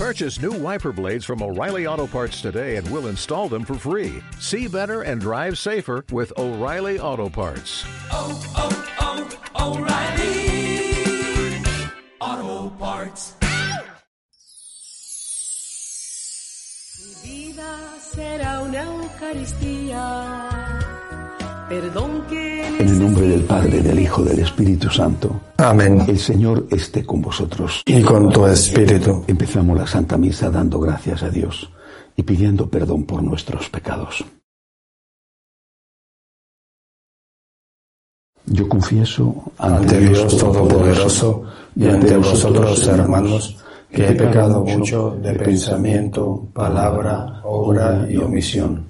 Purchase new wiper blades from O'Reilly Auto Parts today and we'll install them for free. See better and drive safer with O'Reilly Auto Parts. oh, oh, oh, O'Reilly Auto Parts. Mi vida será una Eucaristía. En el nombre del Padre, del Hijo, del Espíritu Santo. Amén. El Señor esté con vosotros. Y con tu espíritu. Empezamos la Santa Misa dando gracias a Dios y pidiendo perdón por nuestros pecados. Yo confieso Ante Dios Todopoderoso y ante vosotros, hermanos, que he pecado mucho de pensamiento, palabra, obra y omisión.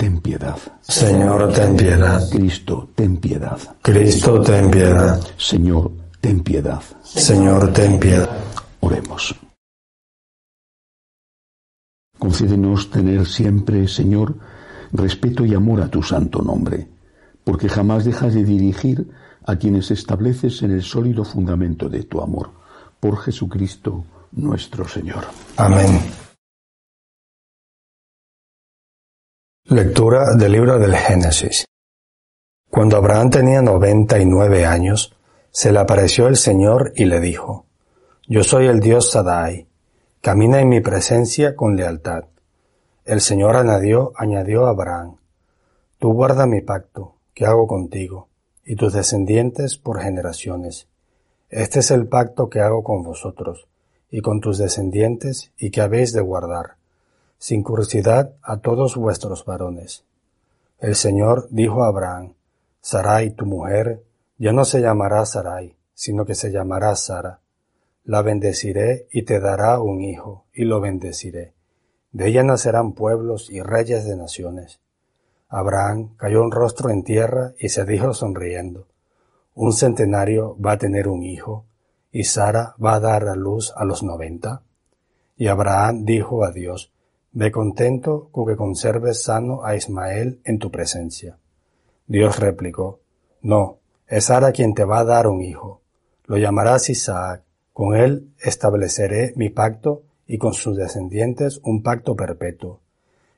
ten piedad. Señor, ten piedad. Cristo, ten piedad. Cristo, ten piedad. Señor, ten piedad. Señor, ten piedad. Oremos. Concédenos tener siempre, Señor, respeto y amor a tu santo nombre, porque jamás dejas de dirigir a quienes estableces en el sólido fundamento de tu amor. Por Jesucristo nuestro Señor. Amén. Lectura del libro del Génesis. Cuando Abraham tenía noventa y nueve años, se le apareció el Señor y le dijo, Yo soy el Dios Sadai, camina en mi presencia con lealtad. El Señor añadió, añadió a Abraham, Tú guarda mi pacto, que hago contigo, y tus descendientes por generaciones. Este es el pacto que hago con vosotros, y con tus descendientes, y que habéis de guardar, sin curiosidad a todos vuestros varones. El Señor dijo a Abraham, Sarai, tu mujer, ya no se llamará Sarai, sino que se llamará Sara. La bendeciré y te dará un hijo, y lo bendeciré. De ella nacerán pueblos y reyes de naciones. Abraham cayó un rostro en tierra y se dijo sonriendo, un centenario va a tener un hijo, y Sara va a dar a luz a los noventa. Y Abraham dijo a Dios, Ve contento con que conserves sano a Ismael en tu presencia. Dios replicó, No, es Sara quien te va a dar un hijo. Lo llamarás Isaac. Con él estableceré mi pacto y con sus descendientes un pacto perpetuo.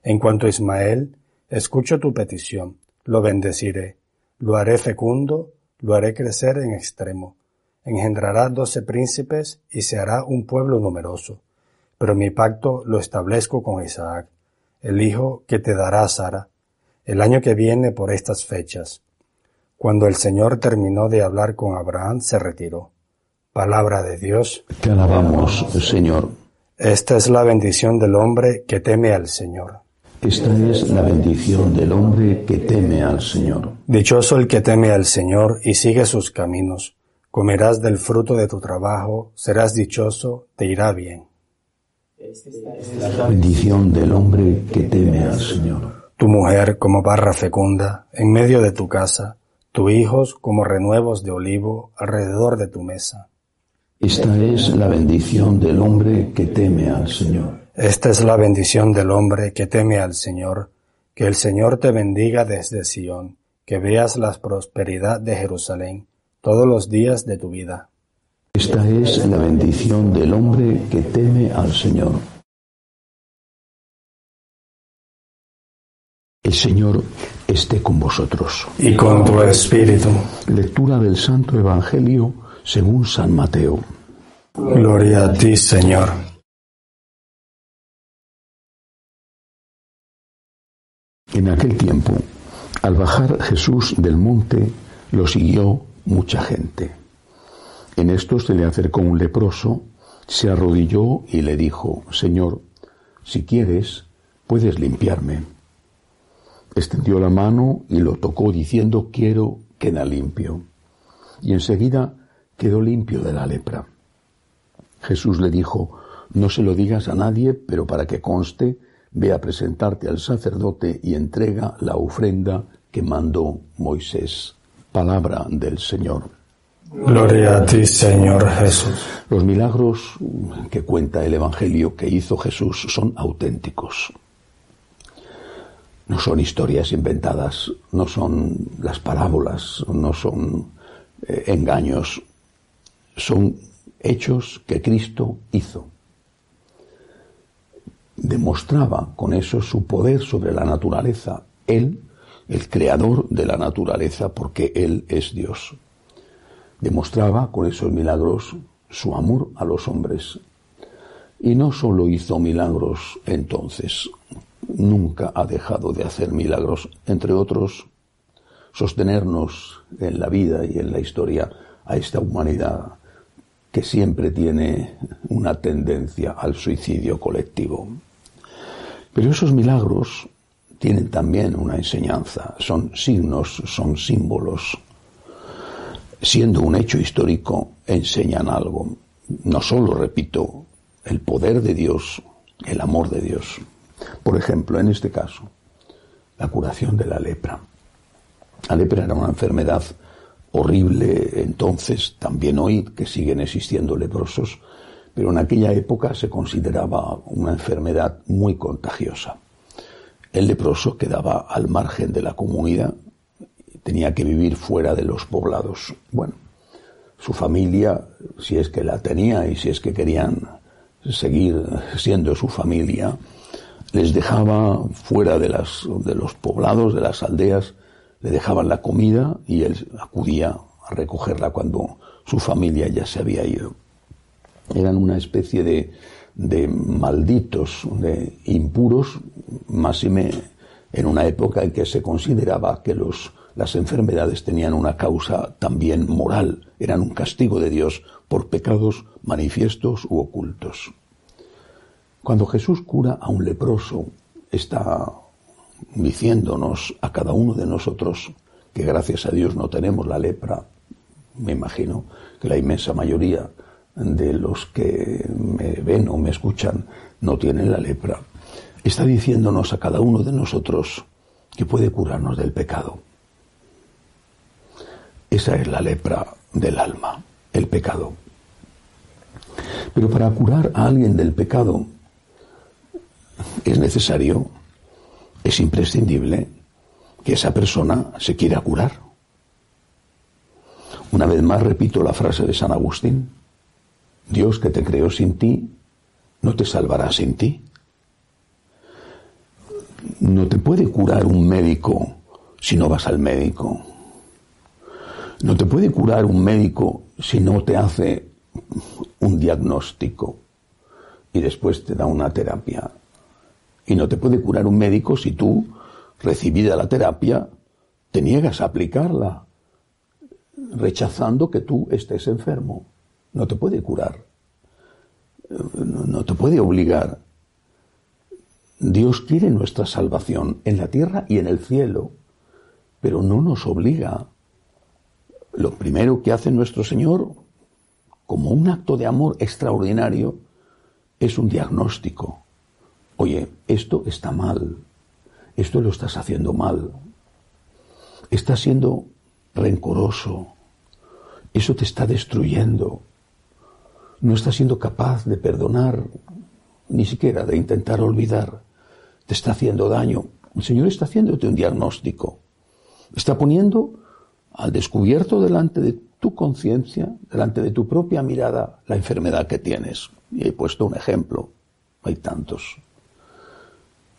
En cuanto a Ismael, escucho tu petición, lo bendeciré, lo haré fecundo, lo haré crecer en extremo. Engendrará doce príncipes y se hará un pueblo numeroso. Pero mi pacto lo establezco con Isaac, el hijo que te dará Sara, el año que viene por estas fechas. Cuando el Señor terminó de hablar con Abraham, se retiró. Palabra de Dios. Te alabamos, Señor. Esta es la bendición del hombre que teme al Señor. Esta es la bendición del hombre que teme al Señor. Dichoso el que teme al Señor y sigue sus caminos. Comerás del fruto de tu trabajo, serás dichoso, te irá bien. La bendición del hombre que teme al Señor. Tu mujer como barra fecunda en medio de tu casa, tus hijos como renuevos de olivo alrededor de tu mesa. Esta es la bendición del hombre que teme al Señor. Esta es la bendición del hombre que teme al Señor. Que el Señor te bendiga desde Sión, que veas la prosperidad de Jerusalén todos los días de tu vida. Esta es la bendición del hombre que teme al Señor. El Señor esté con vosotros. Y con tu espíritu. Lectura del Santo Evangelio según San Mateo. Gloria a ti, Señor. En aquel tiempo, al bajar Jesús del monte, lo siguió mucha gente. En esto se le acercó un leproso, se arrodilló y le dijo, Señor, si quieres, puedes limpiarme. Extendió la mano y lo tocó diciendo, quiero, queda limpio. Y enseguida quedó limpio de la lepra. Jesús le dijo, no se lo digas a nadie, pero para que conste, ve a presentarte al sacerdote y entrega la ofrenda que mandó Moisés. Palabra del Señor. Gloria a ti, Señor Jesús. Los milagros que cuenta el Evangelio que hizo Jesús son auténticos. No son historias inventadas, no son las parábolas, no son eh, engaños, son hechos que Cristo hizo. Demostraba con eso su poder sobre la naturaleza, Él, el creador de la naturaleza, porque Él es Dios. Demostraba con esos milagros su amor a los hombres. Y no solo hizo milagros entonces, nunca ha dejado de hacer milagros, entre otros, sostenernos en la vida y en la historia a esta humanidad que siempre tiene una tendencia al suicidio colectivo. Pero esos milagros tienen también una enseñanza, son signos, son símbolos. Siendo un hecho histórico, enseñan algo. No solo, repito, el poder de Dios, el amor de Dios. Por ejemplo, en este caso, la curación de la lepra. La lepra era una enfermedad horrible entonces, también hoy, que siguen existiendo leprosos, pero en aquella época se consideraba una enfermedad muy contagiosa. El leproso quedaba al margen de la comunidad, tenía que vivir fuera de los poblados. Bueno, su familia, si es que la tenía y si es que querían seguir siendo su familia, les dejaba fuera de, los poblados, de las aldeas, le dejaban la comida y él acudía a recogerla cuando su familia ya se había ido. Eran una especie de, de malditos, de impuros, máxime en una época en que se consideraba que los, las enfermedades tenían una causa también moral, eran un castigo de Dios por pecados manifiestos u ocultos. Cuando Jesús cura a un leproso, está diciéndonos a cada uno de nosotros que gracias a Dios no tenemos la lepra, me imagino que la inmensa mayoría de los que me ven o me escuchan no tienen la lepra, está diciéndonos a cada uno de nosotros que puede curarnos del pecado. Esa es la lepra del alma, el pecado. Pero para curar a alguien del pecado es necesario es imprescindible que esa persona se quiera curar. Una vez más repito la frase de San Agustín, Dios que te creó sin ti, no te salvará sin ti. No te puede curar un médico si no vas al médico. No te puede curar un médico si no te hace un diagnóstico y después te da una terapia. Y no te puede curar un médico si tú, recibida la terapia, te niegas a aplicarla, rechazando que tú estés enfermo. No te puede curar. No te puede obligar. Dios quiere nuestra salvación en la tierra y en el cielo, pero no nos obliga. Lo primero que hace nuestro Señor, como un acto de amor extraordinario, es un diagnóstico oye, esto está mal, esto lo estás haciendo mal, estás siendo rencoroso, eso te está destruyendo, no estás siendo capaz de perdonar, ni siquiera de intentar olvidar, te está haciendo daño. El Señor está haciéndote un diagnóstico, está poniendo al descubierto delante de tu conciencia, delante de tu propia mirada, la enfermedad que tienes. Y he puesto un ejemplo, hay tantos.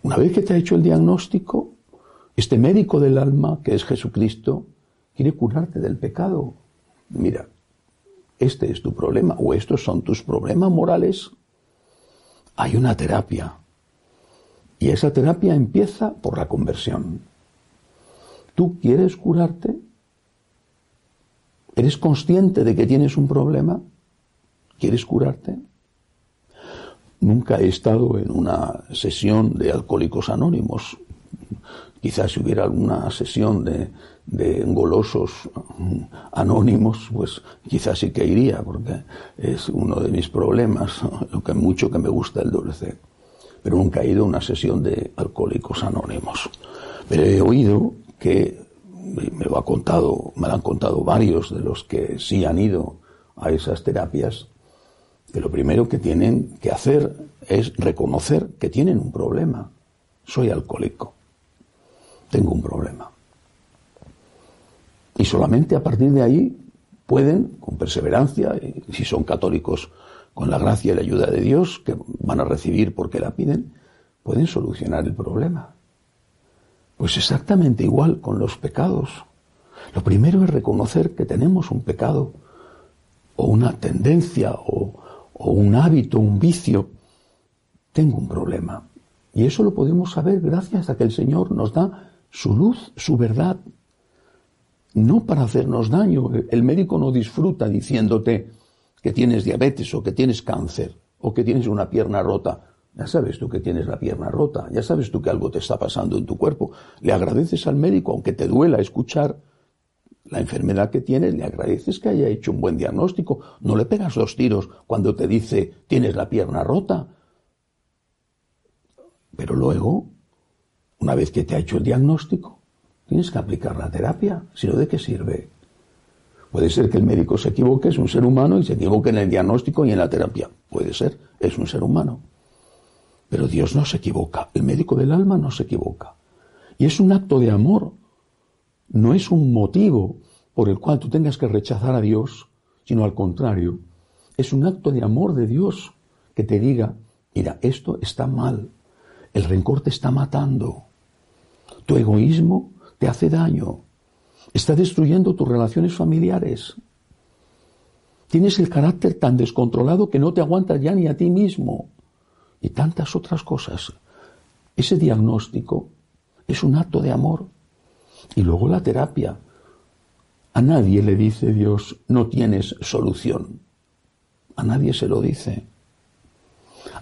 Una vez que te ha hecho el diagnóstico, este médico del alma, que es Jesucristo, quiere curarte del pecado. Mira, este es tu problema o estos son tus problemas morales. Hay una terapia. Y esa terapia empieza por la conversión. ¿Tú quieres curarte? ¿Eres consciente de que tienes un problema? ¿Quieres curarte? Nunca he estado en una sesión de alcohólicos anónimos. Quizás si hubiera alguna sesión de, de golosos anónimos, pues quizás sí que iría, porque es uno de mis problemas, lo que mucho que me gusta el dulce. pero nunca he ido a una sesión de alcohólicos anónimos. Pero he oído que me lo ha contado, me lo han contado varios de los que sí han ido a esas terapias, que lo primero que tienen que hacer es reconocer que tienen un problema. Soy alcohólico. Tengo un problema. Y solamente a partir de ahí pueden, con perseverancia, y si son católicos, con la gracia y la ayuda de Dios, que van a recibir porque la piden, pueden solucionar el problema. Pues exactamente igual con los pecados. Lo primero es reconocer que tenemos un pecado, o una tendencia, o, un hábito, un vicio. Tengo un problema. Y eso lo podemos saber gracias a que el Señor nos da su luz, su verdad, no para hacernos daño. El médico no disfruta diciéndote que tienes diabetes o que tienes cáncer o que tienes una pierna rota. Ya sabes tú que tienes la pierna rota, ya sabes tú que algo te está pasando en tu cuerpo. Le agradeces al médico, aunque te duela escuchar la enfermedad que tienes, le agradeces que haya hecho un buen diagnóstico. No le pegas dos tiros cuando te dice tienes la pierna rota. Pero luego, una vez que te ha hecho el diagnóstico, Tienes que aplicar la terapia, si no, ¿de qué sirve? Puede ser que el médico se equivoque, es un ser humano, y se equivoque en el diagnóstico y en la terapia. Puede ser, es un ser humano. Pero Dios no se equivoca, el médico del alma no se equivoca. Y es un acto de amor, no es un motivo por el cual tú tengas que rechazar a Dios, sino al contrario, es un acto de amor de Dios que te diga, mira, esto está mal, el rencor te está matando, tu egoísmo te hace daño, está destruyendo tus relaciones familiares. Tienes el carácter tan descontrolado que no te aguantas ya ni a ti mismo. Y tantas otras cosas. Ese diagnóstico es un acto de amor. Y luego la terapia. A nadie le dice Dios, no tienes solución. A nadie se lo dice.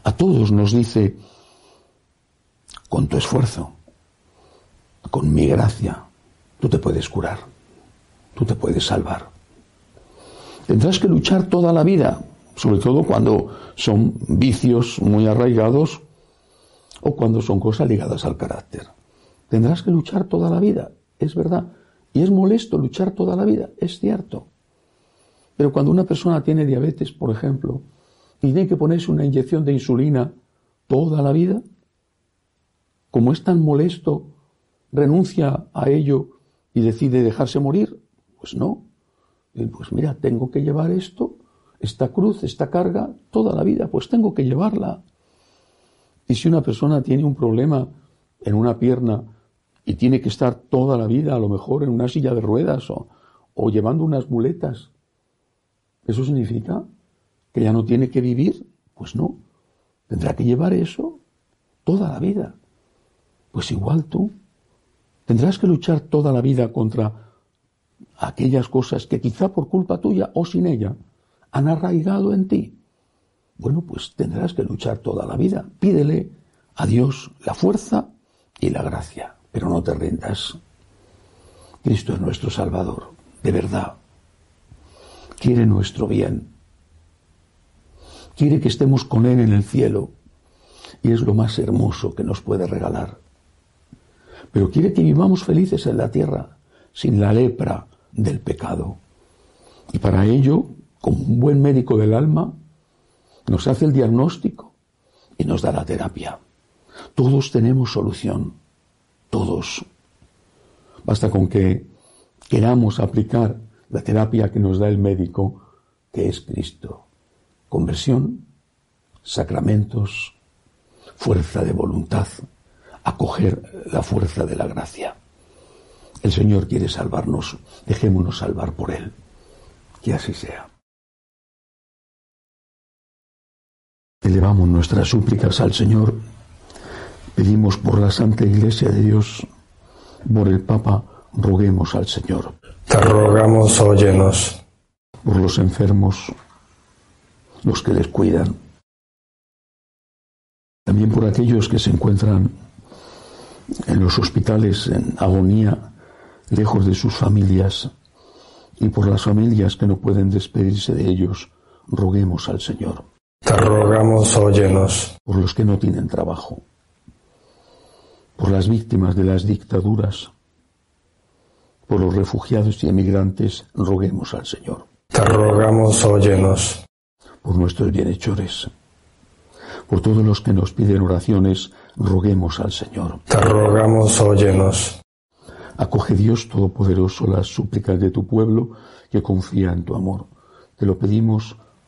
A todos nos dice, con tu esfuerzo, con mi gracia, tú te puedes curar, tú te puedes salvar. Tendrás que luchar toda la vida, sobre todo cuando son vicios muy arraigados o cuando son cosas ligadas al carácter. Tendrás que luchar toda la vida, es verdad. Y es molesto luchar toda la vida, es cierto. Pero cuando una persona tiene diabetes, por ejemplo, y tiene que ponerse una inyección de insulina toda la vida, como es tan molesto renuncia a ello y decide dejarse morir? Pues no. Pues mira, tengo que llevar esto, esta cruz, esta carga, toda la vida, pues tengo que llevarla. Y si una persona tiene un problema en una pierna y tiene que estar toda la vida, a lo mejor en una silla de ruedas o, o llevando unas muletas, ¿eso significa que ya no tiene que vivir? Pues no. Tendrá que llevar eso toda la vida. Pues igual tú Tendrás que luchar toda la vida contra aquellas cosas que quizá por culpa tuya o sin ella han arraigado en ti. Bueno, pues tendrás que luchar toda la vida. Pídele a Dios la fuerza y la gracia, pero no te rindas. Cristo es nuestro Salvador, de verdad. Quiere nuestro bien. Quiere que estemos con Él en el cielo. Y es lo más hermoso que nos puede regalar pero quiere que vivamos felices en la tierra, sin la lepra del pecado. Y para ello, como un buen médico del alma, nos hace el diagnóstico y nos da la terapia. Todos tenemos solución, todos. Basta con que queramos aplicar la terapia que nos da el médico, que es Cristo. Conversión, sacramentos, fuerza de voluntad, acoger la fuerza de la gracia. El Señor quiere salvarnos, dejémonos salvar por Él. Que así sea. Elevamos nuestras súplicas al Señor, pedimos por la Santa Iglesia de Dios, por el Papa, roguemos al Señor. Te rogamos, óyenos. Por los enfermos, los que les cuidan, también por aquellos que se encuentran en los hospitales en agonía, lejos de sus familias, y por las familias que no pueden despedirse de ellos, roguemos al Señor. Te rogamos, óyenos. Por los que no tienen trabajo, por las víctimas de las dictaduras, por los refugiados y emigrantes, roguemos al Señor. Te rogamos, óyenos. Por nuestros bienhechores, por todos los que nos piden oraciones, roguemos al Señor. Te rogamos, óyenos. Acoge Dios Todopoderoso las súplicas de tu pueblo que confía en tu amor. Te lo pedimos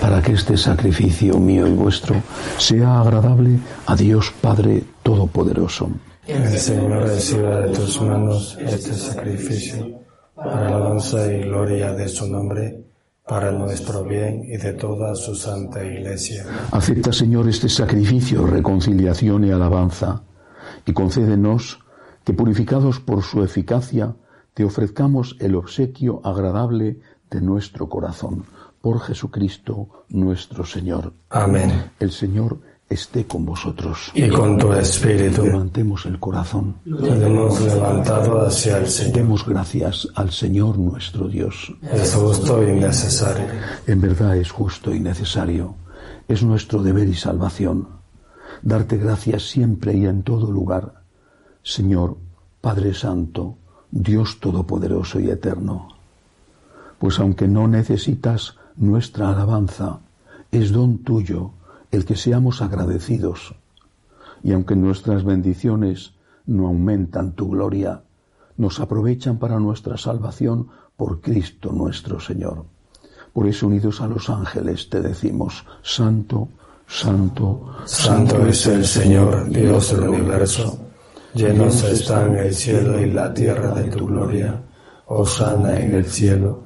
Para que este sacrificio mío y vuestro sea agradable a Dios Padre Todopoderoso. El Señor reciba de tus manos este sacrificio para alabanza y gloria de su nombre, para nuestro bien y de toda su santa iglesia. Acepta, Señor, este sacrificio, reconciliación y alabanza, y concédenos que, purificados por su eficacia, te ofrezcamos el obsequio agradable de nuestro corazón. Por Jesucristo nuestro Señor. Amén. El Señor esté con vosotros. Y con tu espíritu. Levantemos el corazón. Lo hemos levantado hacia el Señor. Demos gracias al Señor nuestro Dios. Es justo y necesario. En verdad es justo y necesario. Es nuestro deber y salvación. Darte gracias siempre y en todo lugar. Señor, Padre Santo, Dios Todopoderoso y Eterno. Pues aunque no necesitas nuestra alabanza, es don tuyo el que seamos agradecidos. Y aunque nuestras bendiciones no aumentan tu gloria, nos aprovechan para nuestra salvación por Cristo nuestro Señor. Por eso unidos a los ángeles te decimos, Santo, Santo, Santo es el Señor, Dios del universo. Llenos están el cielo y la tierra de tu gloria. Osana en el cielo.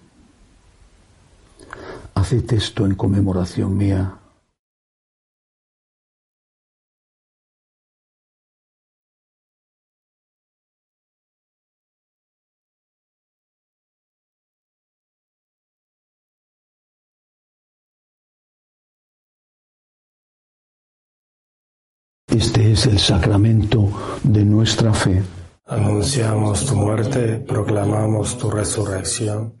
Haced esto en conmemoración mía. Este es el sacramento de nuestra fe. Anunciamos tu muerte, proclamamos tu resurrección.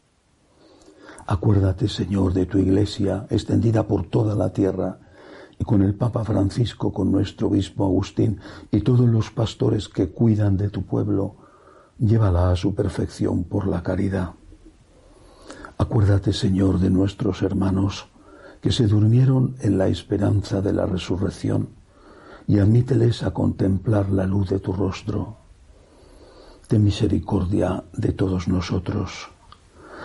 Acuérdate, Señor, de tu iglesia extendida por toda la tierra y con el Papa Francisco, con nuestro obispo Agustín y todos los pastores que cuidan de tu pueblo, llévala a su perfección por la caridad. Acuérdate, Señor, de nuestros hermanos que se durmieron en la esperanza de la resurrección y admíteles a contemplar la luz de tu rostro. Ten misericordia de todos nosotros,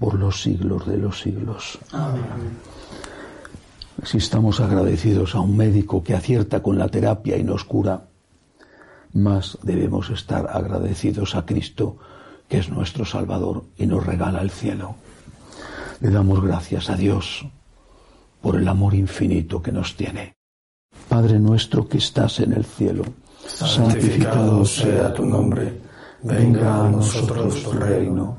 por los siglos de los siglos. Amén. Si estamos agradecidos a un médico que acierta con la terapia y nos cura, más debemos estar agradecidos a Cristo, que es nuestro Salvador y nos regala el cielo. Le damos gracias a Dios por el amor infinito que nos tiene. Padre nuestro que estás en el cielo, santificado sea tu nombre, venga a nosotros tu reino,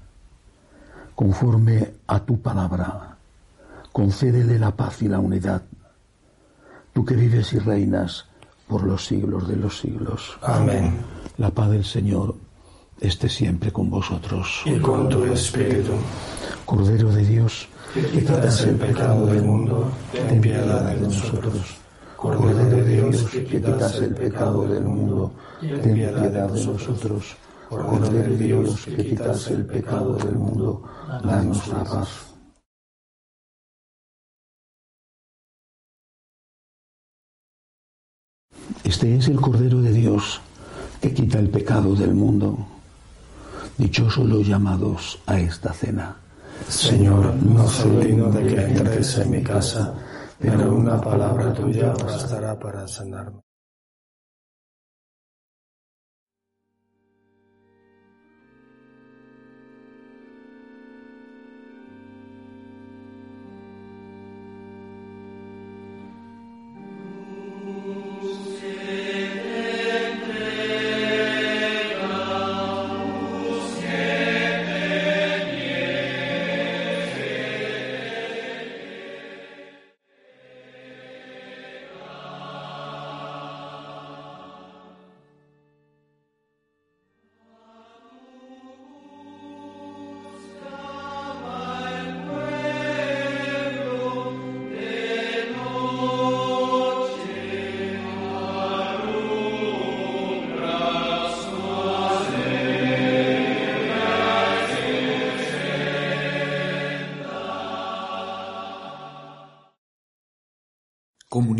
Conforme a tu palabra, concédele la paz y la unidad. Tú que vives y reinas por los siglos de los siglos. Amén. La paz del Señor esté siempre con vosotros. Y con tu espíritu. Cordero de Dios, que quitas el pecado del mundo, ten piedad de nosotros. Cordero de Dios, que quitas el pecado del mundo, ten piedad de nosotros. Cordero de Dios, que quitas el pecado del mundo, danos la paz. Este es el Cordero de Dios que quita el pecado del mundo. Dichosos los llamados a esta cena. Señor, no soy digno de que entres en mi casa, pero una palabra tuya bastará para sanarme.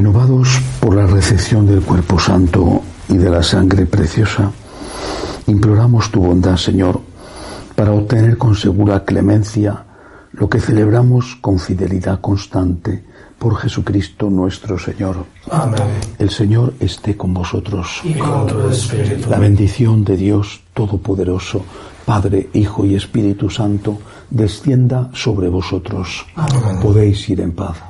Renovados por la recepción del cuerpo santo y de la sangre preciosa, imploramos tu bondad, Señor, para obtener con segura clemencia lo que celebramos con fidelidad constante por Jesucristo nuestro Señor. Amén. El Señor esté con vosotros. Y con tu espíritu. La bendición de Dios Todopoderoso, Padre, Hijo y Espíritu Santo, descienda sobre vosotros. Amén. Podéis ir en paz.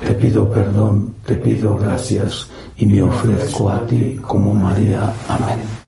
te pido perdón, te pido gracias y me ofrezco a ti como María. Amén.